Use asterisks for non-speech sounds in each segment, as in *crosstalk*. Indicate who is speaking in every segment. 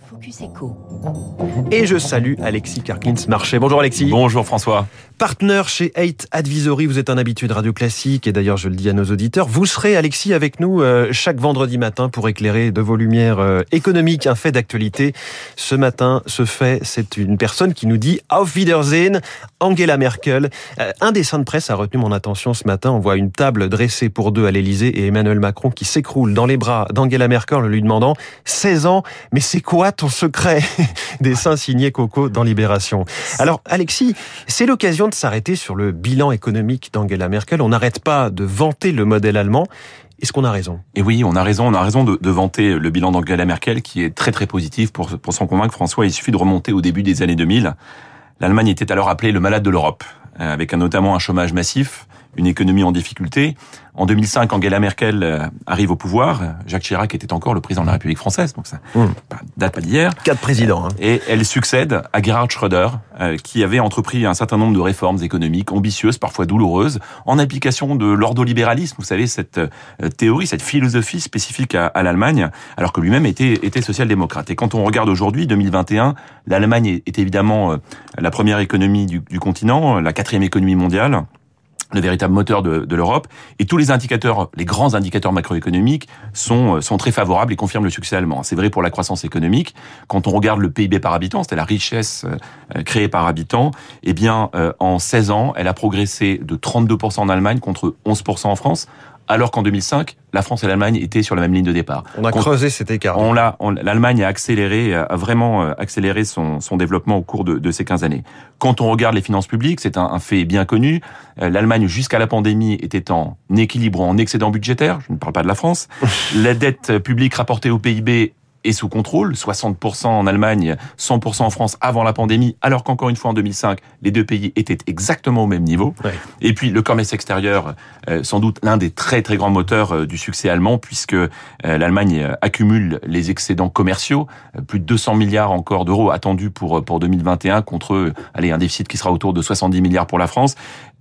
Speaker 1: Focus Echo.
Speaker 2: Et je salue Alexis Karklins-Marché. Bonjour Alexis.
Speaker 3: Bonjour François.
Speaker 2: Partenaire chez 8 Advisory, vous êtes un habitué de Radio Classique et d'ailleurs je le dis à nos auditeurs, vous serez Alexis avec nous euh, chaque vendredi matin pour éclairer de vos lumières euh, économiques un fait d'actualité. Ce matin, ce fait, c'est une personne qui nous dit Auf Wiedersehen, Angela Merkel. Euh, un dessin de presse a retenu mon attention ce matin. On voit une table dressée pour deux à l'Elysée et Emmanuel Macron qui s'écroule dans les bras d'Angela Merkel en lui demandant 16 ans, mais c'est quoi ton secret *laughs* Dessin signé Coco dans Libération? Alors Alexis, c'est l'occasion de s'arrêter sur le bilan économique d'Angela Merkel. On n'arrête pas de vanter le modèle allemand. Est-ce qu'on a raison?
Speaker 3: Et oui, on a raison. On a raison de, vanter le bilan d'Angela Merkel, qui est très très positif. Pour, pour s'en convaincre, François, il suffit de remonter au début des années 2000. L'Allemagne était alors appelée le malade de l'Europe, avec notamment un chômage massif, une économie en difficulté. En 2005, Angela Merkel euh, arrive au pouvoir. Jacques Chirac était encore le président de la République française, donc ça mmh. date pas d'hier.
Speaker 2: Quatre présidents. Hein.
Speaker 3: Et elle succède à Gerhard Schröder, euh, qui avait entrepris un certain nombre de réformes économiques ambitieuses, parfois douloureuses, en application de l'ordolibéralisme. Vous savez, cette euh, théorie, cette philosophie spécifique à, à l'Allemagne, alors que lui-même était, était social-démocrate. Et quand on regarde aujourd'hui, 2021, l'Allemagne est, est, évidemment la première économie du, du continent, la quatrième économie mondiale le véritable moteur de, de l'Europe. Et tous les indicateurs, les grands indicateurs macroéconomiques sont, sont très favorables et confirment le succès allemand. C'est vrai pour la croissance économique. Quand on regarde le PIB par habitant, c'est la richesse euh, créée par habitant, eh bien, euh, en 16 ans, elle a progressé de 32% en Allemagne contre 11% en France alors qu'en 2005, la France et l'Allemagne étaient sur la même ligne de départ.
Speaker 2: On a creusé cet écart.
Speaker 3: On l'a, l'Allemagne a accéléré, a vraiment euh, accéléré son, son développement au cours de, de, ces 15 années. Quand on regarde les finances publiques, c'est un, un, fait bien connu. Euh, L'Allemagne, jusqu'à la pandémie, était en équilibre, en excédent budgétaire. Je ne parle pas de la France. *laughs* la dette publique rapportée au PIB est sous contrôle, 60% en Allemagne, 100% en France avant la pandémie, alors qu'encore une fois en 2005, les deux pays étaient exactement au même niveau.
Speaker 2: Ouais.
Speaker 3: Et puis le commerce extérieur, euh, sans doute l'un des très très grands moteurs euh, du succès allemand, puisque euh, l'Allemagne accumule les excédents commerciaux, plus de 200 milliards encore d'euros attendus pour pour 2021 contre allez un déficit qui sera autour de 70 milliards pour la France.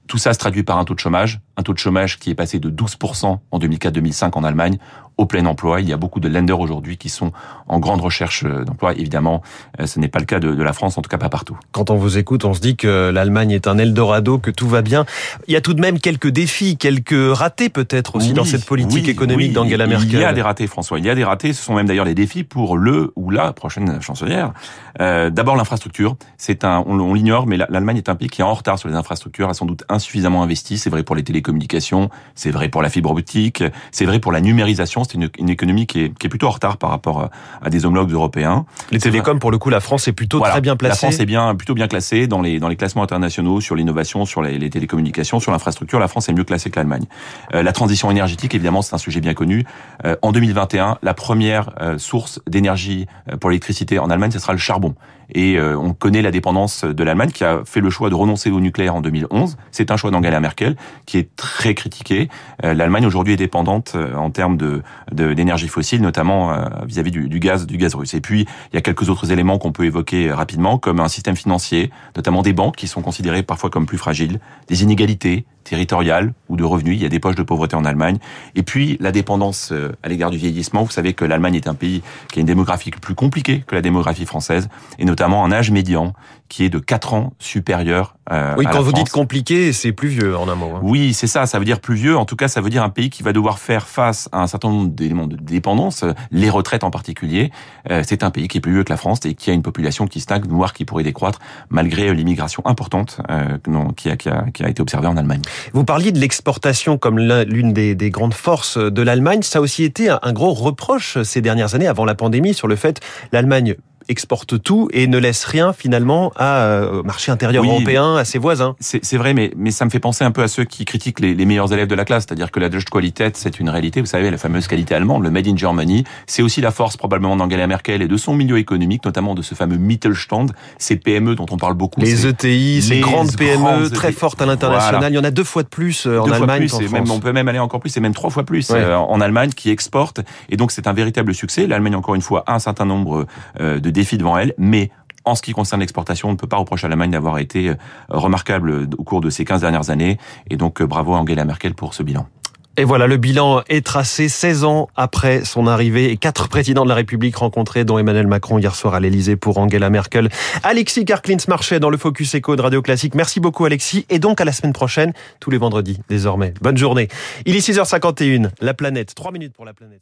Speaker 3: Tout ça se traduit par un taux de chômage, un taux de chômage qui est passé de 12% en 2004-2005 en Allemagne au plein emploi. Il y a beaucoup de lenders aujourd'hui qui sont en grande recherche d'emploi. Évidemment, ce n'est pas le cas de, de, la France, en tout cas pas partout.
Speaker 2: Quand on vous écoute, on se dit que l'Allemagne est un Eldorado, que tout va bien. Il y a tout de même quelques défis, quelques ratés peut-être aussi
Speaker 3: oui,
Speaker 2: dans cette politique
Speaker 3: oui,
Speaker 2: économique
Speaker 3: oui,
Speaker 2: d'Angela Merkel.
Speaker 3: Il y a des ratés, François. Il y a des ratés. Ce sont même d'ailleurs des défis pour le ou la prochaine chancelière. Euh, D'abord l'infrastructure. C'est un, on, on l'ignore, mais l'Allemagne est un pays qui est en retard sur les infrastructures, a sans doute insuffisamment investi. C'est vrai pour les télécommunications, c'est vrai pour la fibre optique, c'est vrai pour la numérisation. C'est une, une économie qui est, qui est, plutôt en retard par rapport à des homologues européens.
Speaker 2: Les télécoms, pour le coup, la France est plutôt
Speaker 3: voilà,
Speaker 2: très bien placée.
Speaker 3: La France est bien, plutôt bien classée dans les, dans les classements internationaux sur l'innovation, sur les, les, télécommunications, sur l'infrastructure. La France est mieux classée que l'Allemagne. Euh, la transition énergétique, évidemment, c'est un sujet bien connu. Euh, en 2021, la première euh, source d'énergie pour l'électricité en Allemagne, ce sera le charbon. Et euh, on connaît la dépendance de l'Allemagne qui a fait le choix de renoncer au nucléaire en 2011. C'est un choix d'Angela Merkel qui est très critiqué. Euh, L'Allemagne aujourd'hui est dépendante euh, en termes de d'énergie fossile, notamment vis-à-vis -vis du, du, gaz du gaz russe. Et puis il y a quelques autres éléments qu'on peut évoquer rapidement, comme un système financier, notamment des banques qui sont considérées parfois comme plus fragiles, des inégalités territoriales ou de revenus. Il y a des poches de pauvreté en Allemagne. Et puis la dépendance à l'égard du vieillissement. Vous savez que l'Allemagne est un pays qui a une démographie plus compliquée que la démographie française, et notamment un âge médian qui est de 4 ans supérieur euh,
Speaker 2: oui, quand vous
Speaker 3: France.
Speaker 2: dites compliqué, c'est plus vieux en un mot. Hein.
Speaker 3: Oui, c'est ça, ça veut dire plus vieux. En tout cas, ça veut dire un pays qui va devoir faire face à un certain nombre d'éléments de dépendance, les retraites en particulier. Euh, c'est un pays qui est plus vieux que la France et qui a une population qui stagne, voire qui pourrait décroître, malgré l'immigration importante euh, non, qui, a, qui, a, qui, a, été observée en Allemagne.
Speaker 2: Vous parliez de l'exportation comme l'une des, des, grandes forces de l'Allemagne. Ça a aussi été un, un gros reproche ces dernières années, avant la pandémie, sur le fait l'Allemagne exporte tout et ne laisse rien finalement à, euh, au marché intérieur
Speaker 3: oui,
Speaker 2: européen, à ses voisins.
Speaker 3: C'est vrai, mais, mais ça me fait penser un peu à ceux qui critiquent les, les meilleurs élèves de la classe, c'est-à-dire que la Deutschqualität, c'est une réalité, vous savez, la fameuse qualité allemande, le Made in Germany, c'est aussi la force probablement d'Angela Merkel et de son milieu économique, notamment de ce fameux Mittelstand, ces PME dont on parle beaucoup.
Speaker 2: Les ETI, ces grandes PME
Speaker 3: grandes
Speaker 2: très fortes à l'international, voilà. il y en a deux fois de plus euh, en
Speaker 3: deux
Speaker 2: Allemagne
Speaker 3: qu'en France. Même, on peut même aller encore plus, c'est même trois fois plus ouais. euh, en Allemagne qui exporte, et donc c'est un véritable succès. L'Allemagne, encore une fois, a un certain nombre de défis devant elle, mais en ce qui concerne l'exportation, on ne peut pas reprocher à l'Allemagne d'avoir été remarquable au cours de ces 15 dernières années. Et donc, bravo à Angela Merkel pour ce bilan.
Speaker 2: Et voilà, le bilan est tracé 16 ans après son arrivée et quatre présidents de la République rencontrés, dont Emmanuel Macron hier soir à l'Elysée pour Angela Merkel. Alexis Karklins marchait dans le Focus Echo de Radio Classique. Merci beaucoup Alexis et donc à la semaine prochaine, tous les vendredis désormais. Bonne journée. Il est 6h51, la planète. 3 minutes pour la planète.